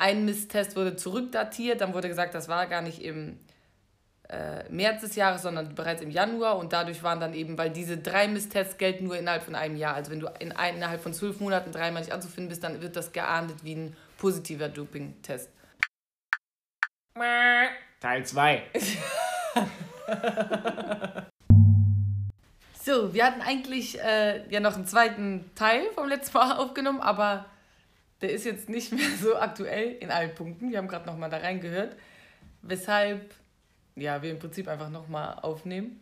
ein Misstest wurde zurückdatiert, dann wurde gesagt, das war gar nicht im äh, März des Jahres, sondern bereits im Januar und dadurch waren dann eben, weil diese drei Misstests gelten nur innerhalb von einem Jahr. Also wenn du in innerhalb von zwölf Monaten dreimal nicht anzufinden bist, dann wird das geahndet wie ein positiver Doping-Test. Teil 2. so, wir hatten eigentlich äh, ja noch einen zweiten Teil vom letzten Mal aufgenommen, aber der ist jetzt nicht mehr so aktuell in allen Punkten. Wir haben gerade nochmal da reingehört. Weshalb ja, wir im Prinzip einfach nochmal aufnehmen,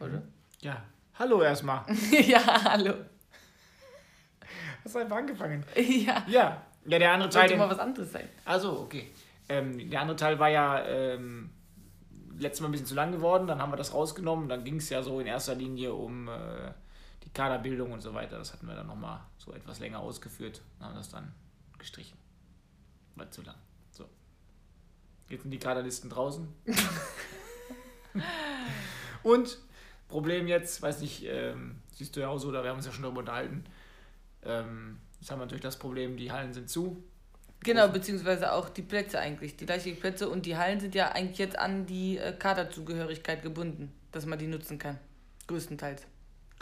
oder? Ja. Hallo erstmal. ja, hallo. Hast du einfach angefangen? Ja. Ja. Ja, der andere Teil. Sollte mal was anderes sein. Also, okay. Ähm, der andere Teil war ja ähm, letztes Mal ein bisschen zu lang geworden, dann haben wir das rausgenommen. Dann ging es ja so in erster Linie um äh, die Kaderbildung und so weiter. Das hatten wir dann nochmal so etwas länger ausgeführt. Dann haben das dann gestrichen. War zu lang. So. Jetzt sind die Kaderlisten draußen. und Problem jetzt, weiß nicht, ähm, siehst du ja auch so, da wir haben uns ja schon darüber unterhalten. Ähm, jetzt haben wir natürlich das Problem, die Hallen sind zu. Genau, beziehungsweise auch die Plätze eigentlich. Die gleichen Plätze und die Hallen sind ja eigentlich jetzt an die äh, Kaderzugehörigkeit gebunden, dass man die nutzen kann. Größtenteils.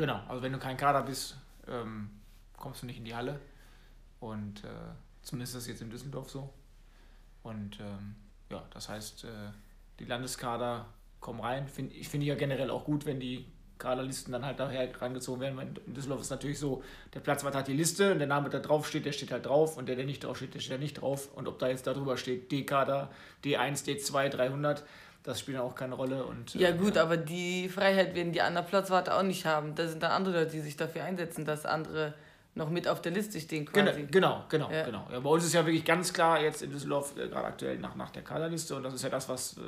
Genau, also wenn du kein Kader bist, ähm, kommst du nicht in die Halle. Und äh, zumindest ist das jetzt in Düsseldorf so. Und ähm, ja, das heißt, äh, die Landeskader kommen rein. Find, ich finde ja generell auch gut, wenn die Kaderlisten dann halt daher rangezogen werden. Weil in Düsseldorf ist natürlich so, der Platzwart hat die Liste und der Name, der drauf steht, der steht halt drauf und der, der nicht drauf steht, der steht ja nicht drauf. Und ob da jetzt darüber steht D-Kader, D1, D2, 300, das spielt auch keine Rolle. Und, ja, gut, ja. aber die Freiheit werden die anderen Platzwarte auch nicht haben. Da sind dann andere Leute, die sich dafür einsetzen, dass andere noch mit auf der Liste stehen quasi. Genau, genau, ja. genau. Ja, bei uns ist ja wirklich ganz klar jetzt in Düsseldorf äh, gerade aktuell nach, nach der Kaderliste und das ist ja das, was, äh,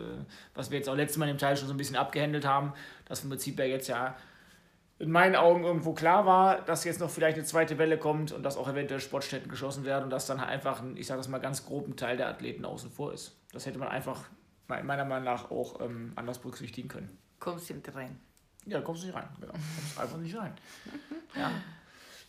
was wir jetzt auch letztes Mal im Teil schon so ein bisschen abgehandelt haben, dass im Prinzip ja jetzt ja in meinen Augen irgendwo klar war, dass jetzt noch vielleicht eine zweite Welle kommt und dass auch eventuell Sportstätten geschlossen werden und dass dann halt einfach ein, ich sage das mal ganz groben Teil der Athleten außen vor ist. Das hätte man einfach meiner Meinung nach auch ähm, anders berücksichtigen können. Kommst du nicht rein? Ja, kommst du nicht rein. Genau. Kommst einfach nicht rein. Ja.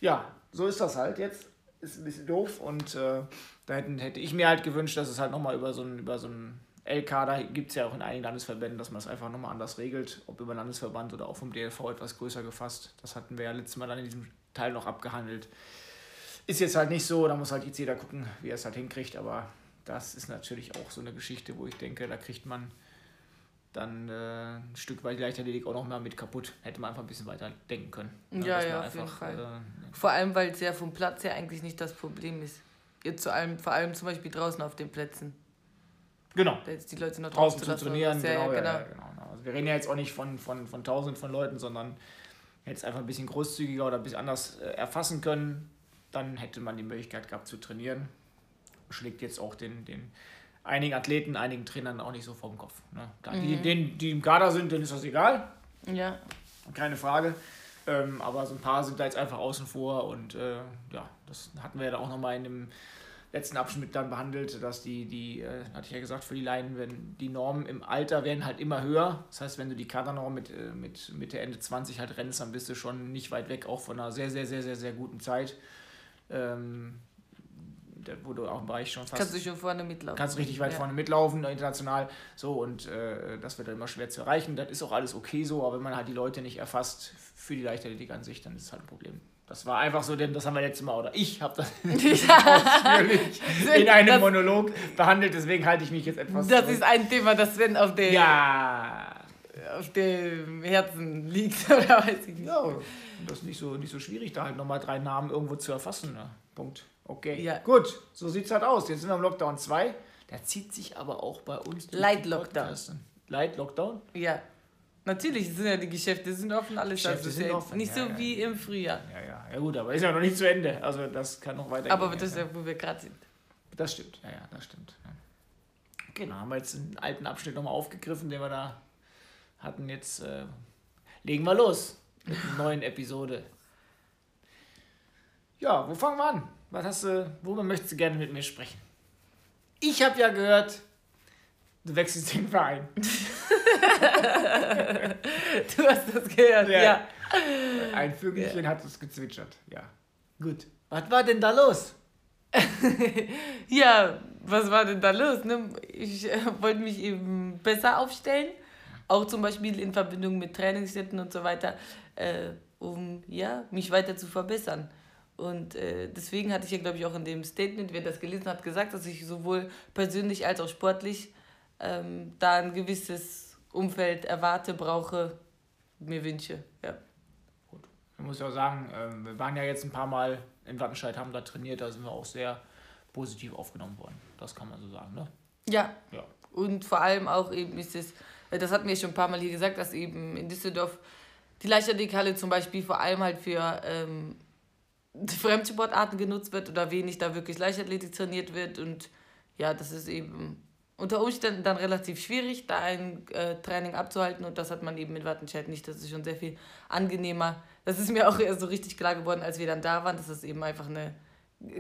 ja, so ist das halt jetzt. Ist ein bisschen doof und äh, da hätten, hätte ich mir halt gewünscht, dass es halt nochmal über so ein, über so ein L-Kader gibt es ja auch in einigen Landesverbänden, dass man das einfach nochmal anders regelt, ob über Landesverband oder auch vom DLV etwas größer gefasst. Das hatten wir ja letztes Mal dann in diesem Teil noch abgehandelt. Ist jetzt halt nicht so, da muss halt jetzt jeder gucken, wie er es halt hinkriegt, aber das ist natürlich auch so eine Geschichte, wo ich denke, da kriegt man dann äh, ein Stück weit Leichtathletik auch noch mal mit kaputt. Hätte man einfach ein bisschen weiter denken können. Ne? Ja, ja, auf einfach, jeden Fall. Äh, vor allem, weil es ja vom Platz her eigentlich nicht das Problem ist. Jetzt zu allem, vor allem zum Beispiel draußen auf den Plätzen. Genau. Da jetzt die Leute noch draußen, draußen zu trainieren. Genau, ja, genau. Ja, genau. Also wir reden ja jetzt auch nicht von, von, von tausend von Leuten, sondern jetzt einfach ein bisschen großzügiger oder ein bisschen anders äh, erfassen können. Dann hätte man die Möglichkeit gehabt zu trainieren. Schlägt jetzt auch den, den einigen Athleten, einigen Trainern auch nicht so vor dem Kopf. Ne? Mhm. Die, denen, die im Kader sind, denen ist das egal. Ja. Keine Frage. Ähm, aber so ein paar sind da jetzt einfach außen vor und äh, ja, das hatten wir ja auch nochmal in dem letzten Abschnitt dann behandelt, dass die, die äh, hatte ich ja gesagt, für die Laien, wenn die Normen im Alter werden halt immer höher. Das heißt, wenn du die Kadernorm mit, äh, mit Mitte, Ende 20 halt rennst, dann bist du schon nicht weit weg, auch von einer sehr, sehr, sehr, sehr, sehr guten Zeit. Ähm, wo du auch im Bereich schon fast. Kannst du schon vorne mitlaufen. Kannst richtig weit ja. vorne mitlaufen, international. So, und äh, das wird dann immer schwer zu erreichen. Das ist auch alles okay so, aber wenn man halt die Leute nicht erfasst für die Leichtathletik an sich, dann ist es halt ein Problem. Das war einfach so, denn das haben wir letztes Mal, oder ich habe das ausführlich in einem das, Monolog behandelt, deswegen halte ich mich jetzt etwas. Das zurück. ist ein Thema, das wenn auf dem, ja. auf dem Herzen liegt, oder weiß ich nicht. Ja, das ist nicht so, nicht so schwierig, da halt nochmal drei Namen irgendwo zu erfassen. Ne? Punkt. Okay. Ja. Gut, so sieht es halt aus. Jetzt sind wir im Lockdown 2. Der zieht sich aber auch bei uns. Light Lockdown. Light Lockdown? Ja. Natürlich sind ja die Geschäfte sind offen, alles Geschäfte sind ja offen. Nicht ja, so ja. wie im Frühjahr. Ja, ja, ja gut, aber ist ja noch nicht zu Ende. Also das kann noch weitergehen. Aber das ist ja, wo wir gerade sind. Das stimmt, ja, ja, das stimmt. Ja. Genau, haben wir jetzt einen alten Abschnitt nochmal aufgegriffen, den wir da hatten. Jetzt äh, legen wir los mit einer neuen Episode. Ja, wo fangen wir an? Was hast du, worüber möchtest du gerne mit mir sprechen? Ich habe ja gehört, du wechselst den Verein. du hast das gehört, ja. ja. Ein Vögelchen ja. hat es gezwitschert, ja. Gut. Was war denn da los? ja, was war denn da los? Ne? Ich äh, wollte mich eben besser aufstellen, auch zum Beispiel in Verbindung mit Trainingsstätten und so weiter, äh, um ja, mich weiter zu verbessern. Und äh, deswegen hatte ich ja, glaube ich, auch in dem Statement, wer das gelesen hat, gesagt, dass ich sowohl persönlich als auch sportlich ähm, da ein gewisses Umfeld erwarte, brauche, mir wünsche. Ja. Gut. Ich muss ja sagen, äh, wir waren ja jetzt ein paar Mal in Wattenscheid, haben da trainiert, da sind wir auch sehr positiv aufgenommen worden. Das kann man so sagen, ne? Ja. ja. Und vor allem auch eben ist es, das hatten wir schon ein paar Mal hier gesagt, dass eben in Düsseldorf die Leichtathletikhalle zum Beispiel vor allem halt für ähm, Fremdsportarten genutzt wird oder wenig da wirklich Leichtathletik trainiert wird. Und ja, das ist eben unter Umständen dann relativ schwierig, da ein äh, Training abzuhalten. Und das hat man eben mit Wattenscheid nicht. Das ist schon sehr viel angenehmer. Das ist mir auch erst so richtig klar geworden, als wir dann da waren, dass es eben einfach ein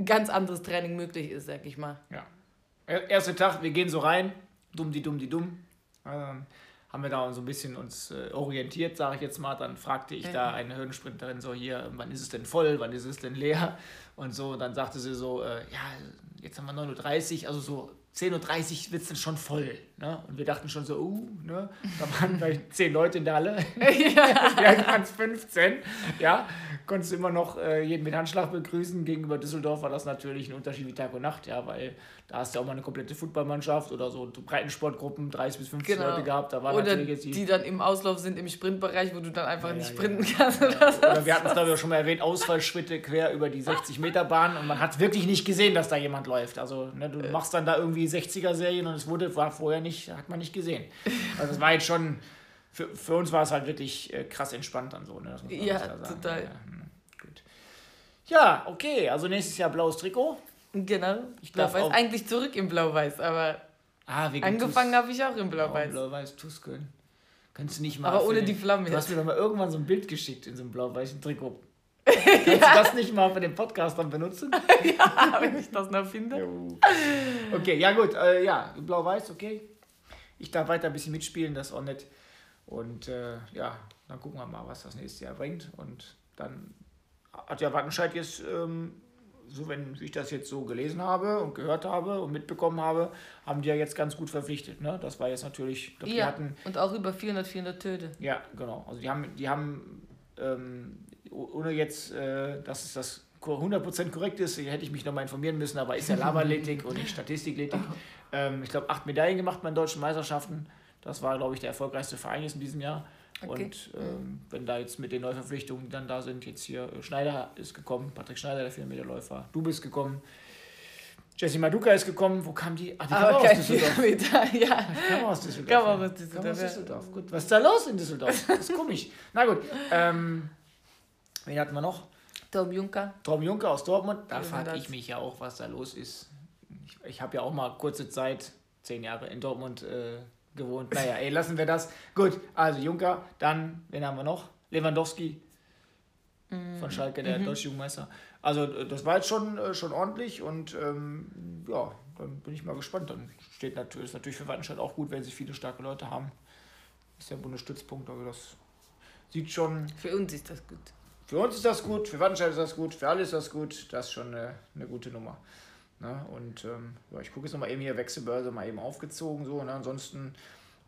ganz anderes Training möglich ist, sag ich mal. Ja. Erster Tag, wir gehen so rein, dumm die dumm die dumm. Ähm, haben wir da so ein bisschen uns äh, orientiert, sage ich jetzt mal. Dann fragte ich ja. da eine Hürdensprinterin so hier, wann ist es denn voll, wann ist es denn leer? Und so, dann sagte sie so, äh, ja, jetzt haben wir 9.30 Uhr, also so 10.30 Uhr wird es dann schon voll. Ne? Und wir dachten schon so, uh, ne? da waren vielleicht 10 Leute in der Halle. ja. Es 15. Ja, konntest du immer noch äh, jeden mit Handschlag begrüßen. Gegenüber Düsseldorf war das natürlich ein Unterschied wie Tag und Nacht, ja, weil da hast du auch mal eine komplette Footballmannschaft oder so Breitensportgruppen, 30 bis 50 genau. Leute gehabt. Da waren oder natürlich jetzt die, die dann im Auslauf sind im Sprintbereich, wo du dann einfach ja, nicht sprinten ja. kannst. Oder, oder wir hatten es, glaube ich, auch schon mal erwähnt, Ausfallschritte quer über die 60-Meter-Bahn und man hat wirklich nicht gesehen, dass da jemand läuft. Also ne, du äh. machst dann da irgendwie 60er-Serien und es wurde, war vorher nicht, hat man nicht gesehen. Also das war jetzt schon, für, für uns war es halt wirklich äh, krass entspannt dann so. Ne? ja, total. Ja, hm, gut. ja, okay, also nächstes Jahr blaues Trikot. Genau. Ich Blau-Weiß eigentlich zurück im Blau-Weiß, aber ah, angefangen habe ich auch im Blau-Weiß. Oh, Blau-Weiß, Tuskeln. Kannst du nicht mal. Aber ohne den, die Flammen. Du hast mir doch mal irgendwann so ein Bild geschickt in so einem blau-weißen Trikot. Kannst ja. du das nicht mal für den Podcast dann benutzen? ja, wenn ich das noch finde. Okay, ja gut, äh, ja, blau-weiß, okay. Ich darf weiter ein bisschen mitspielen, das ist auch nett. Und äh, ja, dann gucken wir mal, was das nächste Jahr bringt. Und dann hat ja Wattenscheid jetzt ähm, so wenn ich das jetzt so gelesen habe und gehört habe und mitbekommen habe, haben die ja jetzt ganz gut verpflichtet. Ne? Das war jetzt natürlich. Glaub, ja, hatten, und auch über 400, 400 Töte. Ja, genau. Also die haben, die haben ähm, ohne jetzt, äh, dass es das 100% korrekt ist, hätte ich mich nochmal informieren müssen, aber ist ja Lavathletik und nicht Statistikletik. Ähm, ich glaube, acht Medaillen gemacht bei den deutschen Meisterschaften. Das war, glaube ich, der erfolgreichste Verein jetzt in diesem Jahr. Okay. Und ähm, wenn da jetzt mit den Neuverpflichtungen dann da sind, jetzt hier äh, Schneider ist gekommen, Patrick Schneider, der 4 Meter Läufer, du bist gekommen, Jessie Maduka ist gekommen, wo kam die? Ah, die ah, kam okay. aus Düsseldorf. ja. Die kam aus Düsseldorf. Kam aus Düsseldorf. Kam aus Düsseldorf. Gut. Was ist da los in Düsseldorf? Das ist komisch. Na gut. Ähm, wen hatten wir noch? Tom Juncker. Tom Juncker aus Dortmund. Da frage ich mich ja auch, was da los ist. Ich, ich habe ja auch mal kurze Zeit, zehn Jahre in Dortmund äh, gewohnt. Naja, ey, lassen wir das. Gut, also Juncker, dann, wen haben wir noch? Lewandowski mhm. von Schalke, der mhm. deutsche Jugendmeister. Also das war jetzt schon, äh, schon ordentlich und ähm, ja, dann bin ich mal gespannt. Dann steht natürlich, ist natürlich für Wattenscheid auch gut, wenn sie viele starke Leute haben. Ist der Bundesstützpunkt, also das sieht schon... Für uns ist das gut. Für uns ist das gut, für Wattenscheid ist das gut, für alle ist das gut. Das ist schon eine, eine gute Nummer. Ne? Und ähm, ich gucke jetzt nochmal eben hier Wechselbörse mal eben aufgezogen. So, ne? Ansonsten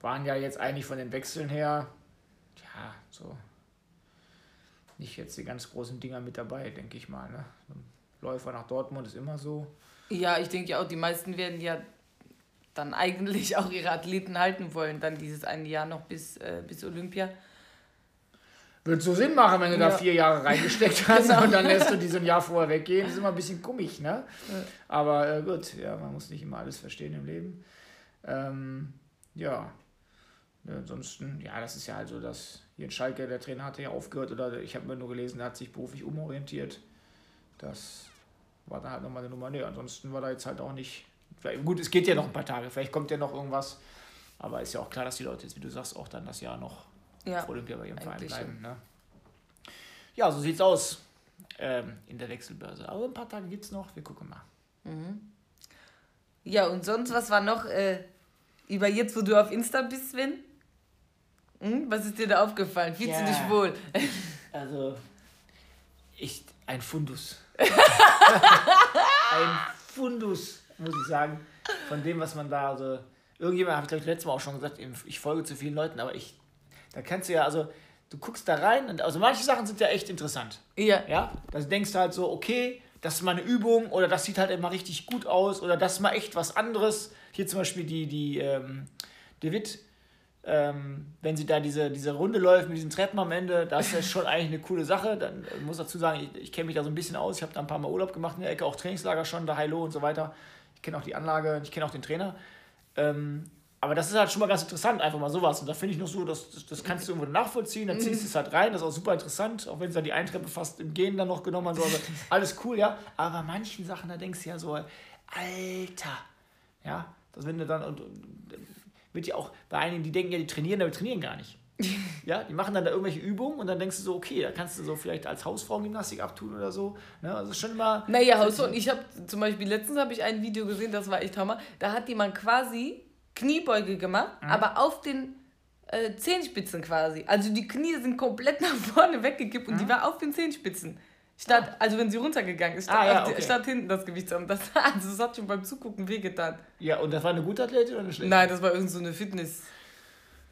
waren ja jetzt eigentlich von den Wechseln her, ja, so nicht jetzt die ganz großen Dinger mit dabei, denke ich mal. Ne? Läufer nach Dortmund ist immer so. Ja, ich denke ja auch, die meisten werden ja dann eigentlich auch ihre Athleten halten wollen, dann dieses eine Jahr noch bis, äh, bis Olympia. Würde so Sinn machen, wenn du ja. da vier Jahre reingesteckt hast genau. und dann lässt du die so ein Jahr vorher weggehen. Das ist immer ein bisschen gummig, ne? Ja. Aber äh, gut, ja, man muss nicht immer alles verstehen im Leben. Ähm, ja. ja. Ansonsten, ja, das ist ja halt so, dass Jens Schalke, der Trainer, hatte ja aufgehört oder ich habe mir nur gelesen, er hat sich beruflich umorientiert. Das war dann halt nochmal eine Nummer. Nee, ansonsten war da jetzt halt auch nicht. Gut, es geht ja noch ein paar Tage, vielleicht kommt ja noch irgendwas. Aber ist ja auch klar, dass die Leute jetzt, wie du sagst, auch dann das Jahr noch ja, vor Olympia bei ihrem Verein bleiben. Ne? Ja, so sieht's aus ähm, in der Wechselbörse. Aber ein paar Tage gibt's noch, wir gucken mal. Mhm. Ja, und sonst, was war noch äh, über jetzt, wo du auf Insta bist, Sven? Hm? Was ist dir da aufgefallen? Fühlst ja. du dich wohl? also, ich, ein Fundus. ein Fundus, muss ich sagen, von dem, was man da, also, irgendjemand, habe ich glaube ich letztes Mal auch schon gesagt, ich folge zu vielen Leuten, aber ich, da kannst du ja, also, du guckst da rein und, also manche Sachen sind ja echt interessant. Ja. Ja, da denkst du halt so, okay, das ist mal eine Übung oder das sieht halt immer richtig gut aus oder das ist mal echt was anderes. Hier zum Beispiel die, die, ähm, David, ähm, wenn sie da diese, diese Runde läuft mit diesen Treppen am Ende, das ist schon eigentlich eine coole Sache. Dann äh, muss dazu sagen, ich, ich kenne mich da so ein bisschen aus. Ich habe da ein paar Mal Urlaub gemacht in der Ecke, auch Trainingslager schon, da Heilo und so weiter. Ich kenne auch die Anlage, ich kenne auch den Trainer. Ähm, aber das ist halt schon mal ganz interessant, einfach mal sowas. Und da finde ich noch so, das, das, das kannst du irgendwo nachvollziehen, dann ziehst du es halt rein, das ist auch super interessant, auch wenn es dann die Eintreppe fast im Gehen dann noch genommen hat. So, also alles cool, ja. Aber bei manchen Sachen, da denkst du ja so, Alter, ja, das wenn du dann, und, und wird ja auch bei einigen, die denken ja, die trainieren, aber trainieren gar nicht. ja, die machen dann da irgendwelche Übungen und dann denkst du so, okay, da kannst du so vielleicht als Hausfrauengymnastik abtun oder so. Ne? Also schon immer. Naja, Hausfrauen, ich habe zum Beispiel letztens habe ich ein Video gesehen, das war echt Hammer. Da hat jemand quasi Kniebeuge gemacht, mhm. aber auf den äh, Zehenspitzen quasi. Also die Knie sind komplett nach vorne weggekippt und mhm. die war auf den Zehenspitzen. Statt, also wenn sie runtergegangen ist, statt, ah, ja, okay. statt hinten das Gewicht zu haben. Das, also das hat schon beim Zugucken wehgetan. Ja, und das war eine gute Athletin oder eine schlechte? Nein, das war irgend so eine Fitness,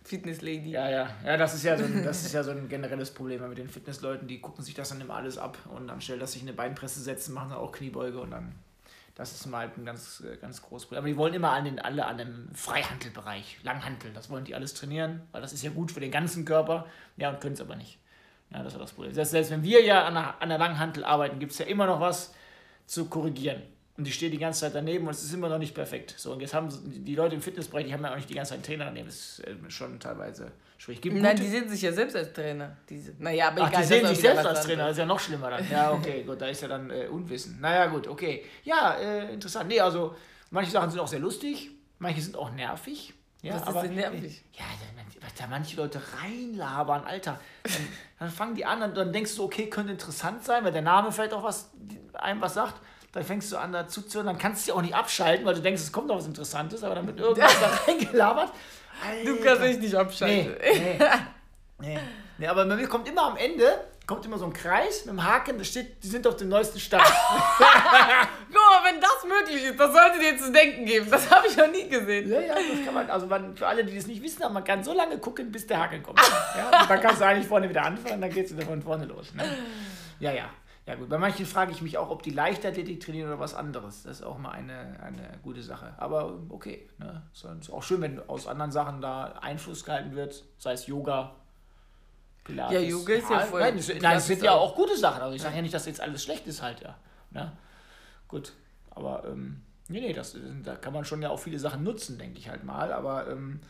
Fitness-Lady. Ja, ja. Ja, das ist ja, so ein, das ist ja so ein generelles Problem mit den Fitnessleuten. Die gucken sich das dann immer alles ab und anstelle, dass sich eine Beinpresse setzen, machen dann auch Kniebeuge und dann das ist mal ein ganz, ganz großes Problem. Aber die wollen immer an den, alle an dem Freihandelbereich, Langhantel. Das wollen die alles trainieren, weil das ist ja gut für den ganzen Körper. Ja, und können es aber nicht. Ja, das ist das Problem. Selbst, selbst wenn wir ja an der, an der Langhantel arbeiten, gibt es ja immer noch was zu korrigieren. Und die stehen die ganze Zeit daneben und es ist immer noch nicht perfekt. So, und jetzt haben die Leute im Fitnessbereich, die haben ja auch nicht die ganze Zeit einen Trainer daneben. Das ist äh, schon teilweise schwierig. Gibt Nein, die sehen sich ja selbst als Trainer. Diese. Naja, aber Ach, egal, die sehen sich selbst als Trainer, das ist ja noch schlimmer dann. Ja, okay, gut, da ist ja dann äh, Unwissen. Naja, gut, okay. Ja, äh, interessant. Nee, also manche Sachen sind auch sehr lustig, manche sind auch nervig. Ja, Was aber, ist denn nervig? Ja, da manche Leute reinlabern, Alter. Dann, dann fangen die an und dann denkst du, okay, könnte interessant sein, weil der Name vielleicht auch was, einem was sagt. Dann fängst du an dazu zu hören, dann kannst du dich auch nicht abschalten, weil du denkst, es kommt noch was Interessantes, aber dann wird irgendwas da reingelabert. Alter. Du kannst dich nicht abschalten. Nee, nee, nee, nee, aber bei mir kommt immer am Ende, kommt immer so ein Kreis mit einem Haken, da steht, die sind auf dem neuesten Stand. Guck mal, wenn das möglich ist, das sollte dir zu denken geben. Das habe ich noch nie gesehen. Ja, ja, das kann man, also man, für alle, die das nicht wissen, man kann so lange gucken, bis der Haken kommt. ja, und dann kannst du eigentlich vorne wieder anfangen, dann geht es wieder von vorne los. Ne? Ja, ja. Ja gut, bei manchen frage ich mich auch, ob die Leichtathletik trainieren oder was anderes. Das ist auch mal eine, eine gute Sache. Aber okay, ne? ist auch schön, wenn aus anderen Sachen da Einfluss gehalten wird, sei es Yoga, Pilates. Ja, Yoga ist ja voll. Nein, das, nein, das sind ja auch gute Sachen. Also ich sage ja nicht, dass jetzt alles schlecht ist halt, ja. Ne? Gut, aber ähm, nee, nee, das, da kann man schon ja auch viele Sachen nutzen, denke ich halt mal. Aber ähm,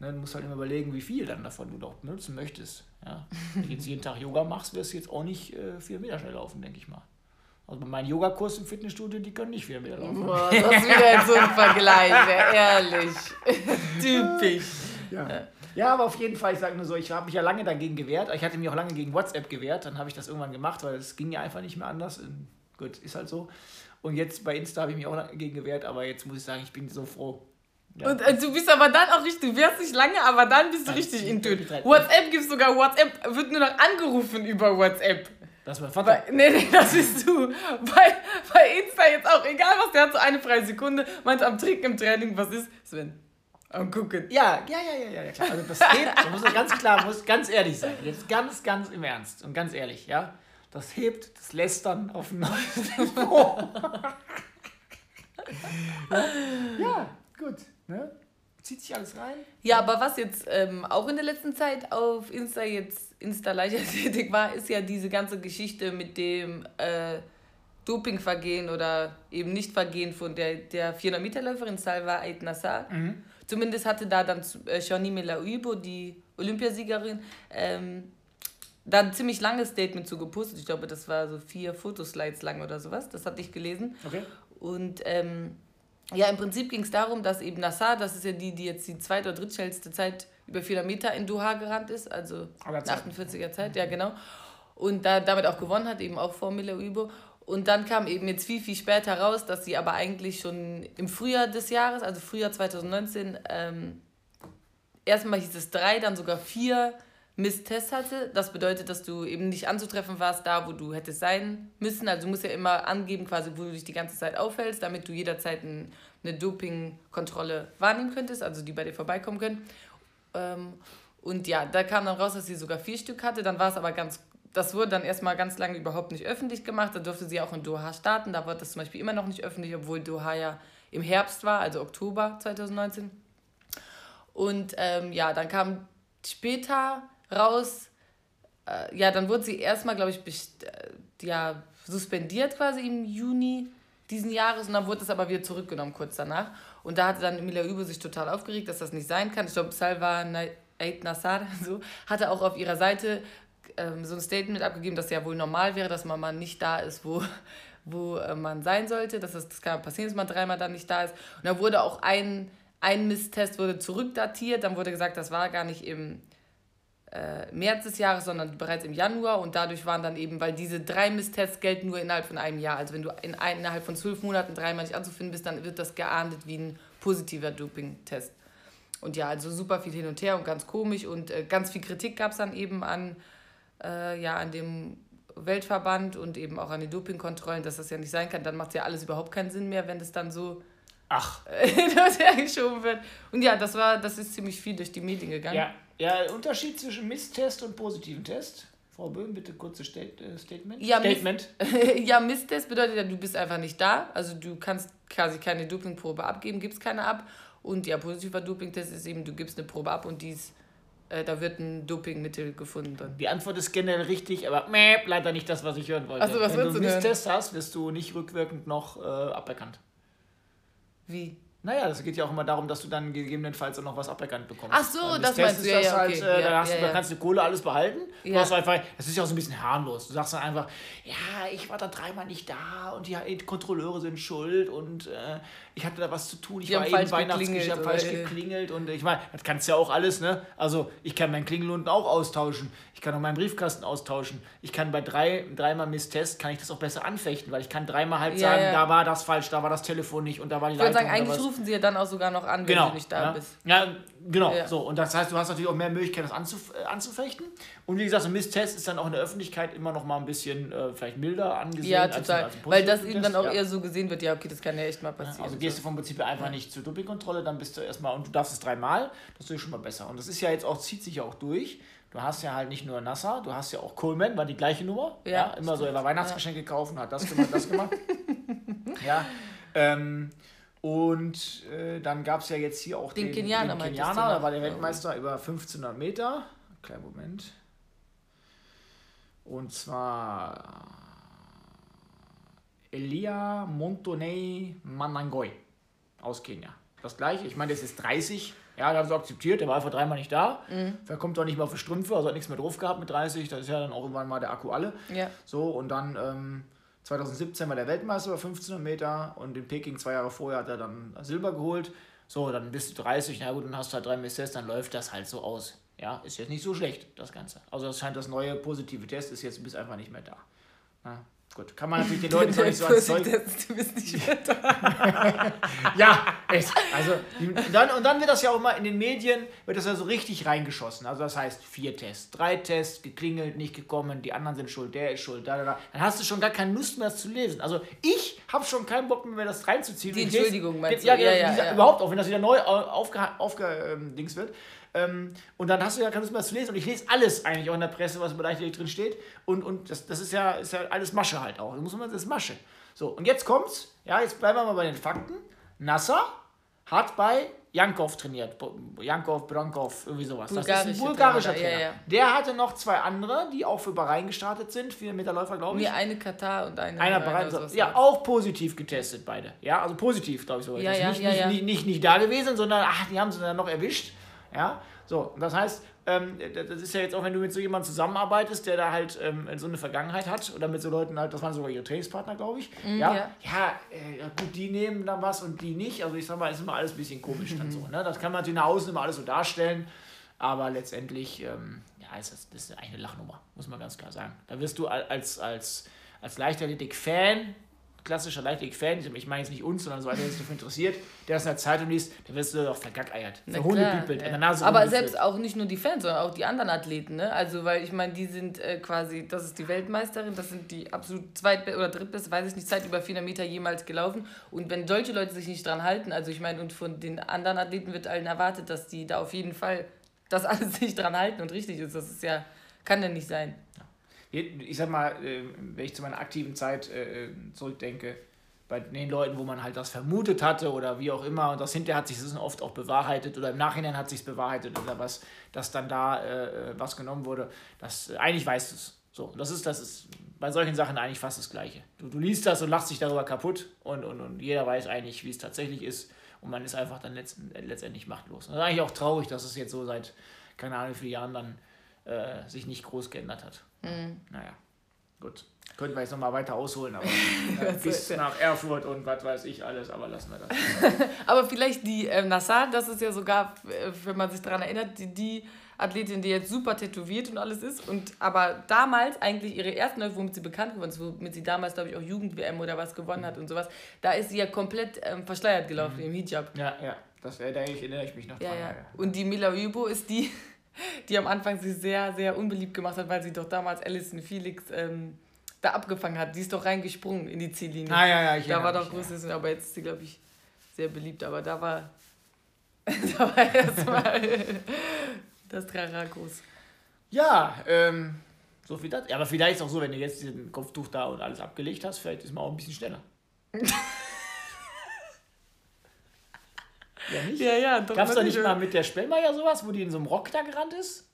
ne, du musst halt immer überlegen, wie viel dann davon du doch benutzen möchtest. Ja? Wenn du jetzt jeden Tag Yoga machst, wirst du jetzt auch nicht äh, vier Meter schnell laufen, denke ich mal. Also bei meinen Yogakurs im Fitnessstudio, die können nicht vier Meter laufen. Boah, das ist wieder so ein Vergleich, ehrlich. Typisch. Ja. ja, aber auf jeden Fall, ich sage nur so, ich habe mich ja lange dagegen gewehrt. Ich hatte mich auch lange gegen WhatsApp gewehrt. Dann habe ich das irgendwann gemacht, weil es ging ja einfach nicht mehr anders. Gut, ist halt so. Und jetzt bei Insta habe ich mich auch dagegen gewehrt, aber jetzt muss ich sagen, ich bin so froh. Ja. Und äh, du bist aber dann auch richtig, du wärst nicht lange, aber dann bist du das richtig intuit. WhatsApp gibt sogar, WhatsApp wird nur noch angerufen über WhatsApp. Das war Vater. Bei, nee, nee, das bist du. Bei, bei Insta jetzt auch, egal was, der hat so eine freie Sekunde, meint am Trinken im Training, was ist? Sven, am Gucken. Ja, ja, ja, ja, ja, klar. Also das hebt, da muss ganz klar, muss ganz ehrlich sein. Jetzt ganz, ganz im Ernst und ganz ehrlich, ja das hebt das Lästern auf ein neues Niveau. ja, gut. Ne? Zieht sich alles rein. Ja, aber was jetzt ähm, auch in der letzten Zeit auf Insta jetzt Insta Leichtathletik war, ist ja diese ganze Geschichte mit dem äh, Dopingvergehen oder eben Nichtvergehen von der, der 400-Meter-Läuferin Salva Ait Nassar. Mhm. Zumindest hatte da dann äh, Shani Melauibo, die Olympiasiegerin, ähm, da ein ziemlich langes Statement zu gepostet. Ich glaube, das war so vier Fotoslides lang oder sowas. Das hatte ich gelesen. Okay. Und ähm, ja, im Prinzip ging es darum, dass eben Nassar, das ist ja die, die jetzt die zweite oder drittschnellste Zeit über 400 Meter in Doha gerannt ist, also in 48er Zeit, ja genau. Und da, damit auch gewonnen hat, eben auch vor Miller Uibo. Und dann kam eben jetzt viel, viel später raus, dass sie aber eigentlich schon im Frühjahr des Jahres, also Frühjahr 2019, ähm, erstmal hieß es drei, dann sogar vier Misstest hatte. Das bedeutet, dass du eben nicht anzutreffen warst, da wo du hättest sein müssen. Also du musst ja immer angeben, quasi, wo du dich die ganze Zeit aufhältst, damit du jederzeit ein, eine Dopingkontrolle wahrnehmen könntest, also die bei dir vorbeikommen können. Ähm, und ja, da kam dann raus, dass sie sogar vier Stück hatte. Dann war es aber ganz, das wurde dann erstmal ganz lange überhaupt nicht öffentlich gemacht. Da durfte sie auch in Doha starten. Da war das zum Beispiel immer noch nicht öffentlich, obwohl Doha ja im Herbst war, also Oktober 2019. Und ähm, ja, dann kam später raus, äh, ja, dann wurde sie erstmal, glaube ich, äh, ja, suspendiert quasi im Juni diesen Jahres und dann wurde es aber wieder zurückgenommen kurz danach. Und da hatte dann Emilia Übe sich total aufgeregt, dass das nicht sein kann. Ich glaube, Salva Eid Nassar so, hatte auch auf ihrer Seite ähm, so ein Statement abgegeben, dass ja wohl normal wäre, dass man mal nicht da ist, wo, wo äh, man sein sollte. Dass das, das kann passieren, dass man dreimal dann nicht da ist. Und da wurde auch ein, ein Misstest wurde zurückdatiert. Dann wurde gesagt, das war gar nicht im März des Jahres, sondern bereits im Januar. Und dadurch waren dann eben, weil diese drei Misstests gelten nur innerhalb von einem Jahr. Also wenn du in ein, innerhalb von zwölf Monaten dreimal nicht anzufinden bist, dann wird das geahndet wie ein positiver Doping-Test. Und ja, also super viel hin und her und ganz komisch. Und äh, ganz viel Kritik gab es dann eben an, äh, ja, an dem Weltverband und eben auch an den Dopingkontrollen, dass das ja nicht sein kann. Dann macht ja alles überhaupt keinen Sinn mehr, wenn das dann so Ach. hin und her geschoben wird. Und ja, das war, das ist ziemlich viel durch die Medien gegangen. Ja, ja, Unterschied zwischen Misstest und positiven Test. Frau Böhm, bitte kurzes äh, Statement. Ja, Statement. Miss, ja, Misstest bedeutet ja, du bist einfach nicht da. Also du kannst quasi keine Dopingprobe abgeben, gibst keine ab. Und ja, positiver Dopingtest ist eben, du gibst eine Probe ab und dies, äh, da wird ein Dopingmittel gefunden drin. Die Antwort ist generell richtig, aber meh, leider nicht das, was ich hören wollte. Achso, was Wenn du einen Misstest hast, wirst du nicht rückwirkend noch äh, aberkannt. Wie? Naja, das geht ja auch immer darum, dass du dann gegebenenfalls auch noch was aberkannt bekommst. Ach so, das, das meinst du, ja, ja, halt, okay. äh, ja, da, hast ja, du, da kannst du Kohle alles behalten. Ja. Du hast einfach, das ist ja auch so ein bisschen harmlos. Du sagst dann einfach, ja, ich war da dreimal nicht da und die, Kontrolleure sind schuld und äh, ich hatte da was zu tun. Ich die war eben Weihnachtsgeschäft, habe falsch geklingelt und ich meine, das kannst du ja auch alles, ne? Also ich kann meinen Klingel unten auch austauschen. Ich kann auch meinen Briefkasten austauschen. Ich kann bei drei, dreimal Misstest, kann ich das auch besser anfechten, weil ich kann dreimal halt sagen, da war das falsch, da war das Telefon nicht und da war die ich Leitung. Sagen, eigentlich rufen sie ja dann auch sogar noch an, genau, wenn du nicht da ja. bist. Ja, genau. Ja. So, und das heißt, du hast natürlich auch mehr Möglichkeiten, das anzuf äh, anzufechten. Und wie gesagt, ein Misstest ist dann auch in der Öffentlichkeit immer noch mal ein bisschen äh, vielleicht milder angesehen. Ja, total. Als, als Weil das eben dann auch eher so gesehen wird, ja, okay, das kann ja echt mal passieren. Also gehst du vom Prinzip einfach nicht zur Dopingkontrolle, dann bist du erstmal, und du darfst es dreimal, das ist schon mal besser. Und das ist ja jetzt auch, zieht sich ja auch durch. Du hast ja halt nicht nur NASA, du hast ja auch Coleman, war die gleiche Nummer. Ja, ja immer so, er war Weihnachtsgeschenke kaufen, hat das gemacht, das gemacht. ja. Ähm, und äh, dann gab es ja jetzt hier auch den, den Kenianer. Den Kenianer da war der Weltmeister über 1500 Meter. Kleinen Moment. Und zwar Elia Montonei Manangoi aus Kenia. Das gleiche, ich meine, das ist 30. Ja, da haben sie akzeptiert, der war einfach dreimal nicht da. Mhm. Der kommt doch nicht mal für Strümpfe, also hat nichts mehr drauf gehabt mit 30. Das ist ja dann auch irgendwann mal der Akku alle. Ja. So, und dann ähm, 2017 war der Weltmeister über 1500 Meter und in Peking zwei Jahre vorher hat er dann Silber geholt. So, dann bist du 30, na gut, dann hast du halt drei Misses, dann läuft das halt so aus. Ja, ist jetzt nicht so schlecht, das Ganze. Also es scheint das neue positive Test ist jetzt bis einfach nicht mehr da. Ja. Gut, kann man natürlich den Leuten nicht so als Zeug... Du bist nicht mehr da. ja, echt. Also, und dann, und dann wird das ja auch mal in den Medien, wird das ja so richtig reingeschossen. Also das heißt, vier Tests, drei Tests, geklingelt, nicht gekommen, die anderen sind schuld, der ist schuld, da, da, da. Dann hast du schon gar keine Lust mehr, das zu lesen. Also ich habe schon keinen Bock mehr, das reinzuziehen. Die Entschuldigung, meinst du? Ja, ja, ja, ja, Überhaupt auch, wenn das wieder neu aufgedings aufge, ähm, wird. Ähm, und dann hast du ja keine Lust mehr zu lesen. Und ich lese alles eigentlich auch in der Presse, was über Leichtathletik drin steht. Und, und das, das ist, ja, ist ja alles Masche halt auch. Da muss man, das ist Masche. So, und jetzt kommt's. Ja, jetzt bleiben wir mal bei den Fakten. Nasser hat bei Jankov trainiert. Jankov, Brankov, irgendwie sowas. das ist ein bulgarischer Trainer. Ja, ja. Der hatte noch zwei andere, die auch für Bahrain gestartet sind, vier Meterläufer, glaube ich. Nee, eine Katar und eine. Einer Bahrain. Ja, auch positiv getestet, beide. Ja, also positiv, glaube ich, so. Ja, ja, nicht, ja, nicht, ja. Nicht, nicht, nicht da gewesen, sondern ach, die haben sie dann noch erwischt. Ja, so, das heißt, ähm, das ist ja jetzt auch, wenn du mit so jemandem zusammenarbeitest, der da halt ähm, so eine Vergangenheit hat oder mit so Leuten halt, das waren sogar ihre Trainingspartner, glaube ich. Mm, ja, ja, ja äh, gut, die nehmen dann was und die nicht. Also ich sag mal, ist immer alles ein bisschen komisch dann so. Ne? Das kann man natürlich nach außen immer alles so darstellen, aber letztendlich, ähm, ja, ist das, das ist eigentlich eine Lachnummer, muss man ganz klar sagen. Da wirst du als, als, als Leichtathletik-Fan klassischer Leichtathletik-Fan, ich meine jetzt nicht uns, sondern so einer, der sich dafür interessiert, der das in der Zeitung liest, der wirst du doch vergackeiert. Verhundepiepelt, ja. in der Nase Aber selbst auch nicht nur die Fans, sondern auch die anderen Athleten, ne? Also, weil ich meine, die sind äh, quasi, das ist die Weltmeisterin, das sind die absolut zweit- oder drittbeste, weiß ich nicht, Zeit über 400 Meter jemals gelaufen. Und wenn solche Leute sich nicht dran halten, also ich meine, und von den anderen Athleten wird allen erwartet, dass die da auf jeden Fall das alles sich dran halten und richtig ist. Das ist ja, kann ja nicht sein ich sag mal, äh, wenn ich zu meiner aktiven Zeit äh, zurückdenke, bei den Leuten, wo man halt das vermutet hatte oder wie auch immer, und das hinterher hat sich das oft auch bewahrheitet oder im Nachhinein hat sich bewahrheitet oder was, dass dann da äh, was genommen wurde, das eigentlich weißt du es. So, das ist, das ist bei solchen Sachen eigentlich fast das Gleiche. Du, du liest das und lachst dich darüber kaputt und, und, und jeder weiß eigentlich, wie es tatsächlich ist und man ist einfach dann letzt, letztendlich machtlos. Das ist eigentlich auch traurig, dass es jetzt so seit, keine Ahnung, wie vielen Jahren dann äh, sich nicht groß geändert hat. Mhm. Naja, gut. Könnten wir jetzt nochmal weiter ausholen, aber äh, bis nach Erfurt und was weiß ich alles, aber lassen wir das. aber vielleicht die äh, Nassar, das ist ja sogar, äh, wenn man sich daran erinnert, die, die Athletin, die jetzt super tätowiert und alles ist. Und aber damals eigentlich ihre ersten Läufe, womit sie bekannt geworden ist, womit sie damals, glaube ich, auch Jugend-WM oder was gewonnen hat und sowas, da ist sie ja komplett ähm, verschleiert gelaufen mhm. im Hijab. Ja, ja. Das da erinnere ich mich noch dran. Ja, ja. Und die Mila Übo ist die, die am Anfang sich sehr, sehr unbeliebt gemacht hat, weil sie doch damals Alison Felix ähm, da abgefangen hat. Die ist doch reingesprungen in die Ziellinie. Ah, ja, ja, ich Da war doch großes, ja. aber jetzt ist sie, glaube ich, sehr beliebt. Aber da war, da war erstmal das Trara groß. Ja, ähm, so viel das. Ja, aber vielleicht ist es auch so, wenn du jetzt diesen Kopftuch da und alles abgelegt hast, vielleicht ist man auch ein bisschen schneller. Ja, nicht? Ja, ja. Gab es da nicht mal mit der Spellmeier sowas, wo die in so einem Rock da gerannt ist?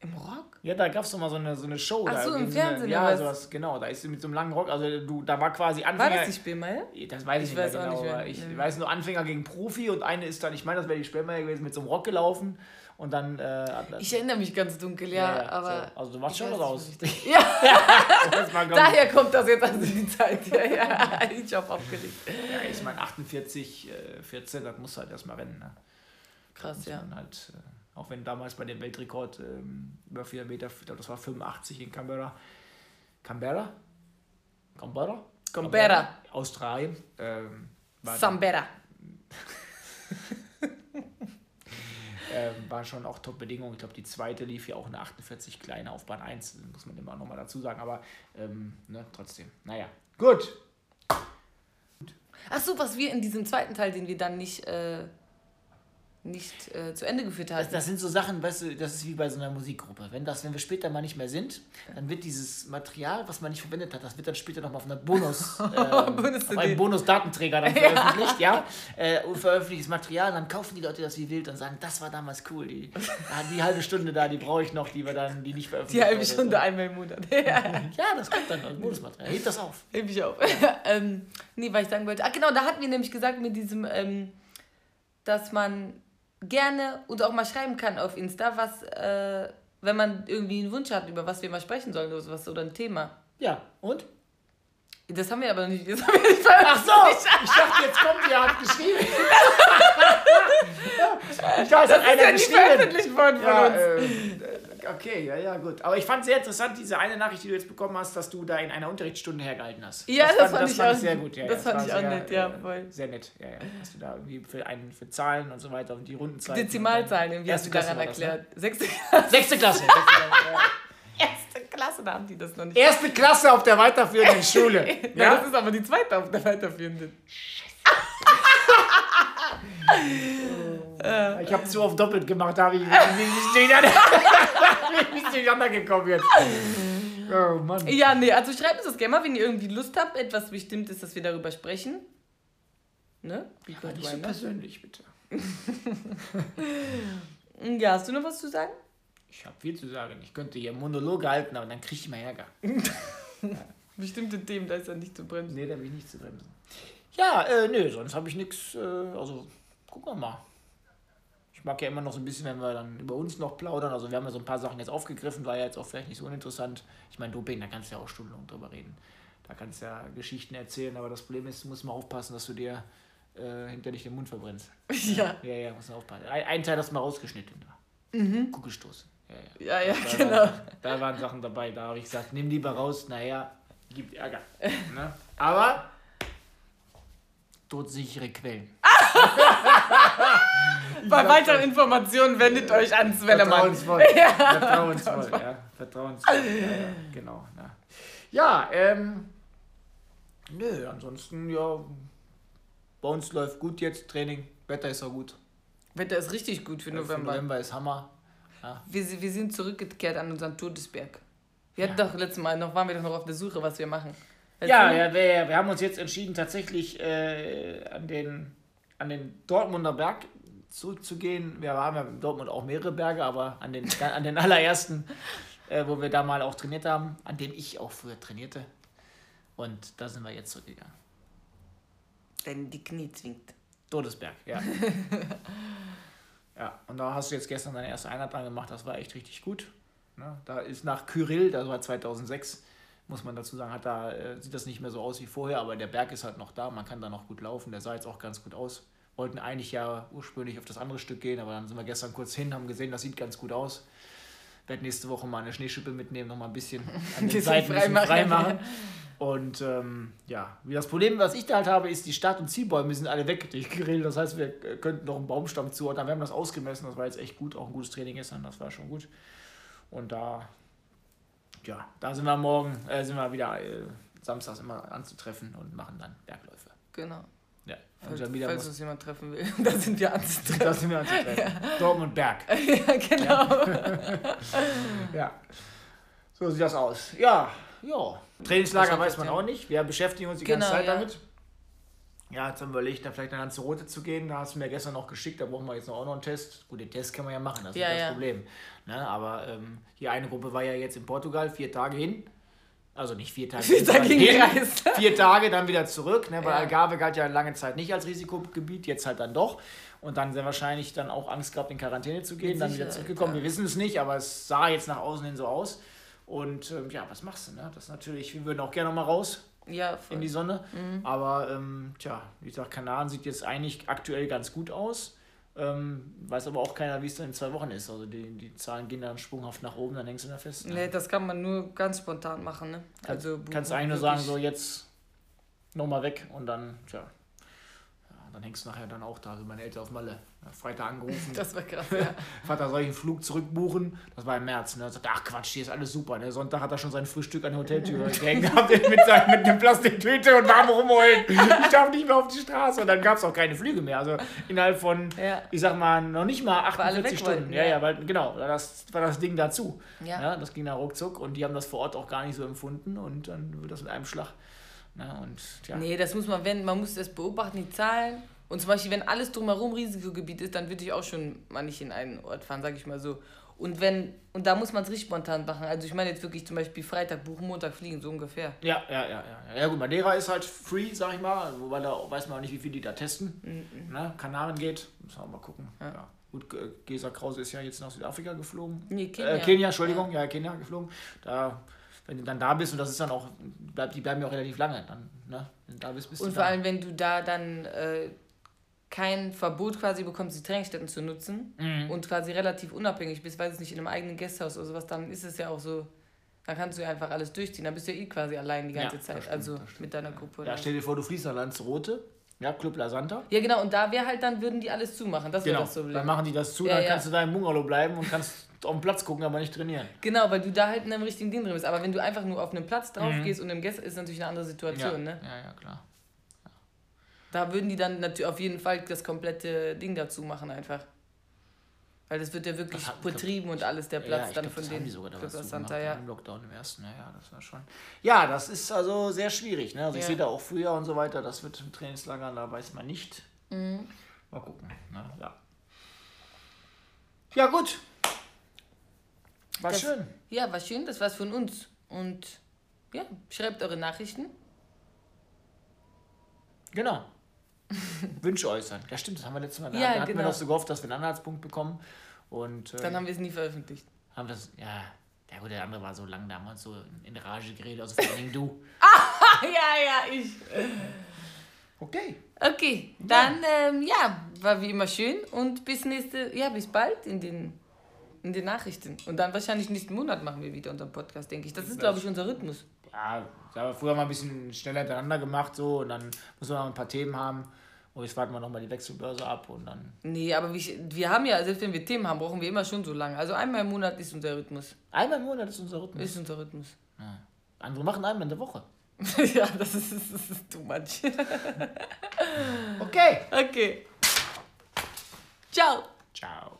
Im Rock? Ja, da gab es doch mal so eine, so eine Show. Ach so, im Fernsehen? Eine, ja, sowas, genau. Da ist sie mit so einem langen Rock. Also, du, da war quasi Anfänger. War das die Spielmeier? Das weiß ich, ich nicht weiß mehr genau. Nicht mehr. Ich ja. weiß nur Anfänger gegen Profi und eine ist dann, ich meine, das wäre die Spielmeier gewesen, mit so einem Rock gelaufen. Und dann. Äh, ich erinnere mich ganz dunkel, ja. ja, ja aber so. Also du machst schon was aus. Ja. Daher kommt das jetzt also die Zeit. Ja, ja. Ich habe aufgelegt. Ja, ich meine 48, äh, 14, das muss halt erstmal rennen. Ne? Krass, ja. Halt, äh, auch wenn damals bei dem Weltrekord ähm, über 4 Meter, das war 85 in Canberra. Canberra? Canberra? Canberra. Australien. Ähm, Sambera. Ähm, war schon auch Top-Bedingungen. Ich glaube, die zweite lief ja auch eine 48 kleine auf Bahn 1, muss man immer nochmal dazu sagen. Aber ähm, ne, trotzdem. Naja, gut. Ach so, was wir in diesem zweiten Teil, den wir dann nicht äh, nicht äh, zu Ende geführt hat. Das, das, sind so Sachen, weißt du, das ist wie bei so einer Musikgruppe. Wenn, das, wenn wir später mal nicht mehr sind, dann wird dieses Material, was man nicht verwendet hat, das wird dann später nochmal auf einer Bonus, äh, auf einem Bonus-Datenträger dann veröffentlicht, ja, äh, unveröffentlichtes Material, dann kaufen die Leute das wie wild und sagen, das war damals cool, die, die halbe Stunde da, die brauche ich noch, die wir dann, die nicht veröffentlicht Die halbe Stunde so. einmal im Monat. ja, das kommt dann als Bonusmaterial. Hebt das auf. Heb ich auf. ähm, nee, weil ich sagen wollte, ach genau, da hatten wir nämlich gesagt mit diesem, ähm, dass man gerne und auch mal schreiben kann auf Insta, was, äh, wenn man irgendwie einen Wunsch hat, über was wir mal sprechen sollen oder sowas oder ein Thema. Ja, und? Das haben wir aber nicht. Das haben wir nicht Ach so, ich dachte, jetzt kommt ihr, habt geschrieben. ich dachte, das hat einer ja geschrieben. veröffentlicht worden von ja, uns. Ähm, okay, ja, ja, gut. Aber ich fand sehr interessant, diese eine Nachricht, die du jetzt bekommen hast, dass du da in einer Unterrichtsstunde hergehalten hast. Ja, das, das fand, das fand ich, sehr gut. Ja, das, fand ich auch nett, ja, äh, voll. Sehr nett, ja, ja. Hast du da irgendwie für, einen, für Zahlen und so weiter und die Rundenzahlen. Dezimalzahlen, irgendwie hast du daran erklärt. Das, ne? Sechste Klasse. Sechste Klasse. Erste Klasse, da haben die das noch nicht. Erste Klasse auf der weiterführenden Schule. ja? Das ist aber die zweite auf der weiterführenden. Scheiße. Ich habe zu oft doppelt gemacht, da habe ich nicht durcheinander gekommen jetzt. Oh Mann. Ja, nee, also schreibt uns das gerne mal, wenn ihr irgendwie Lust habt, etwas bestimmt ist, dass wir darüber sprechen. Ne? Wie ja, nicht so persönlich, bitte. ja, hast du noch was zu sagen? Ich habe viel zu sagen. Ich könnte hier Monologe halten, aber dann kriege ich mal Ärger. Bestimmte Themen, da ist er nicht zu bremsen. Nee, da bin ich nicht zu bremsen. Ja, äh, nö, sonst habe ich nichts. Äh, also, gucken wir mal. Ich mag ja immer noch so ein bisschen, wenn wir dann über uns noch plaudern. Also, wir haben ja so ein paar Sachen jetzt aufgegriffen, war ja jetzt auch vielleicht nicht so uninteressant. Ich meine, Doping, da kannst du ja auch stundenlang drüber reden. Da kannst du ja Geschichten erzählen, aber das Problem ist, du musst mal aufpassen, dass du dir äh, hinter dich den Mund verbrennst. Ja. Ja, ja, musst du aufpassen. Ein, ein Teil hast du mal rausgeschnitten. Mhm. Kugelstoß. Ja, ja, ja da genau. Waren, da waren Sachen dabei, da habe ich gesagt, nimm lieber raus, naja, gibt Ärger. ne? Aber todsichere Quellen. Bei weiteren Informationen wendet euch an Sven. Vertrauensvoll. Ja. Vertrauensvoll, ja. Vertrauensvoll. Ja, ja, genau. Ja, ja ähm. Nö, ansonsten, ja. Bei uns läuft gut jetzt Training. Wetter ist auch gut. Wetter ist richtig gut für Für November. November ist Hammer. Wir, si- wir sind zurückgekehrt an unseren Todesberg. Wir hatten doch letztes Mal noch, waren wir doch noch auf der Suche, was wir machen. Weißt Ja, du? ja wir, wir haben uns jetzt entschieden, tatsächlich äh, an, den, an den Dortmunder Berg zurückzugehen. Wir haben ja in Dortmund auch mehrere Berge, aber an den, an den allerersten, äh, wo wir da mal auch trainiert haben, an dem ich auch früher trainierte. Und da sind wir jetzt zurückgegangen. Denn die Knie zwingt. Todesberg, ja. ja, und da hast du jetzt gestern deine erste Einheit dran gemacht, das war echt richtig gut. Ne? Da ist nach Kyrill, das war 2006, muss man dazu sagen, hat da, äh, sieht das nicht mehr so aus wie vorher, aber der Berg ist halt noch da, man kann da noch gut laufen, der sah jetzt auch ganz gut aus. Wollten eigentlich ja ursprünglich auf das andere Stück gehen, aber dann sind wir gestern kurz hin, haben gesehen, das sieht ganz gut aus. Werde nächste Woche mal eine Schneeschippe mitnehmen, noch mal ein bisschen an den Seiten ein bisschen freimachen. frei machen. Und ähm, ja, wie das Problem, was ich da halt habe, ist, die Start- und Zielbäume sind alle weg durch Grill. Das heißt, wir könnten noch einen Baumstamm zuordnen. Wir haben das ausgemessen, das war jetzt echt gut. Auch ein gutes Training gestern, das war schon gut. Und da, ja, da sind wir morgen, äh, sind wir wieder äh, samstags immer anzutreffen und machen dann Bergläufe. Genau. Ja, Falls, falls uns jemand treffen will, da sind wir anzutreffen. da sind wir anzutreffen. Dortmund Berg. ja, genau. Ja. So sieht das aus. Ja, ja. Trainingslager weiß man ja- auch nicht. Wir beschäftigen uns die ganze Genau, Zeit ja. damit. Ja, jetzt haben wir überlegt, dann vielleicht nach Lanzarote zu gehen. Da hast du mir gestern noch geschickt, da brauchen wir jetzt noch auch noch einen Test. Gut, den Test kann man ja machen, das ist Ja, das ja. Problem. Ne, aber ähm, die eine Gruppe war ja jetzt in Portugal, vier Tage hin. Also nicht vier Tage, Vier Tage hingereist. Vier Tage dann wieder zurück, ne, weil Ja. Algarve galt ja lange Zeit nicht als Risikogebiet, jetzt halt dann doch. Und dann sehr wahrscheinlich dann auch Angst gehabt, in Quarantäne zu gehen, Mit dann wieder zurückgekommen. ja. Wir wissen es nicht, aber es sah jetzt nach außen hin so aus. Und ähm, ja, was machst du? Ne? Das natürlich, wir würden auch gerne noch mal raus Ja, in die Sonne. Aber ähm, tja, wie gesagt, Kanaren sieht jetzt eigentlich aktuell ganz gut aus. Ähm, weiß aber auch keiner, wie es dann in zwei Wochen ist. Also die, die Zahlen gehen dann sprunghaft nach oben, dann hängst du da fest. Ne? Nee, das kann man nur ganz spontan machen, ne? Kannst, Also kannst du eigentlich nur sagen, so jetzt nochmal weg und dann, tja, ja, dann hängst du nachher dann auch da, so meine Eltern auf Malle. Freitag angerufen, Das war krass, ja. Vater soll ich einen Flug zurückbuchen? Das war im März. Ne? Er sagt, ach Quatsch, hier ist alles super. Ne? Sonntag hat er schon sein Frühstück an der Hoteltür gehängt gehabt mit, mit einem Plastiktüte und warm rumholen. Ich darf nicht mehr auf die Straße. Und dann gab es auch keine Flüge mehr. Also innerhalb von, Ja. ich sag mal, noch nicht mal alle 48 weg Stunden. wollten, ja, ja. ja, weil genau, das war das Ding dazu. Ja. Ja, das ging da ruckzuck und die haben das vor Ort auch gar nicht so empfunden und dann wird das mit einem Schlag. Na, und ja. Nee, das muss man, wenn, man muss das beobachten, die Zahlen. Und zum Beispiel, wenn alles drumherum Risikogebiet ist, dann würde ich auch schon mal nicht in einen Ort fahren, sag ich mal so. Und wenn, und da muss man es richtig spontan machen. Also ich meine jetzt wirklich zum Beispiel Freitag buchen, Montag fliegen, so ungefähr. Ja, ja, ja, ja. Ja gut, Madeira ist halt free, sag ich mal, wobei da weiß man auch nicht, wie viel die da testen. Ne? Kanaren geht, müssen wir mal gucken. Ja. Gut, G- Gesa Krause ist ja jetzt nach Südafrika geflogen. Nee, Kenia, äh, Kenia Entschuldigung, ja. Kenia geflogen. Da, wenn du dann da bist und das ist dann auch, bleib, die bleiben ja auch relativ lange, dann, ne? Wenn du da bist, bist Und du vor da. allem, wenn du da dann äh, kein Verbot quasi bekommst, die Trainingsstätten zu nutzen Mhm. und quasi relativ unabhängig bist, weil es nicht in einem eigenen Gasthaus oder sowas, dann ist es ja auch so, dann kannst du ja einfach alles durchziehen. Dann bist du ja eh quasi allein die ganze Ja, Zeit, stimmt, also mit deiner Gruppe. Ja, stell dir vor, du fließt nach Lanzarote, ja, Club La Santa. Ja, genau, und da wäre halt, dann würden die alles zumachen. Das wäre Genau, das Problem. dann machen die das zu, Ja, dann ja. kannst du da im Bungalow bleiben und kannst auf den Platz gucken, aber nicht trainieren. Genau, weil du da halt in einem richtigen Ding drin bist. Aber wenn du einfach nur auf einem Platz drauf gehst und im Gäste ist natürlich eine andere Ja, Situation, ne? ja, ja, klar. Da würden die dann natürlich auf jeden Fall das komplette Ding dazu machen einfach. Weil das wird ja wirklich hat- betrieben und alles der Platz ja, ich dann glaub, von das haben den die sogar da was Santa, ja. Im Lockdown im ersten, ja, ja, das war schon. Ja, das ist also sehr schwierig. Ne? Also ich Ja. sehe da auch früher und so weiter, das wird im Trainingslager, da weiß man nicht. Mhm. Mal gucken. Ne? Ja. ja, gut. War Das- schön. Ja, war schön, das war's von uns. Und ja, schreibt eure Nachrichten. Genau. Wünsche äußern. Ja, stimmt, das haben wir letztes Mal. Da Ja, hatten wir genau. noch so gehofft, dass wir einen Anhaltspunkt bekommen. Und äh, Dann haben wir es nie veröffentlicht. haben das, ja, ja gut, der andere war so lang, da haben wir uns so in Rage geredet, also vor allen Dingen du. ja, ja, ich. Okay. Okay, dann ähm, ja, war wie immer schön und bis nächste, ja, bis bald in den, in den Nachrichten. Und dann wahrscheinlich nächsten Monat machen wir wieder unseren Podcast, denke ich. Das ist, glaube ich, unser Rhythmus. ja, da haben wir früher mal ein bisschen schneller hintereinander gemacht so und dann muss man noch ein paar Themen haben. Und jetzt warten wir nochmal die Wechselbörse ab und dann. Nee, aber wir, wir haben ja, selbst wenn wir Themen haben, brauchen wir immer schon so lange. Also einmal im Monat ist unser Rhythmus. Einmal im Monat ist unser Rhythmus? Ist unser Rhythmus. Ja. Andere machen einmal in der Woche. ja, das ist, das ist too much. okay. Okay. Ciao. Ciao.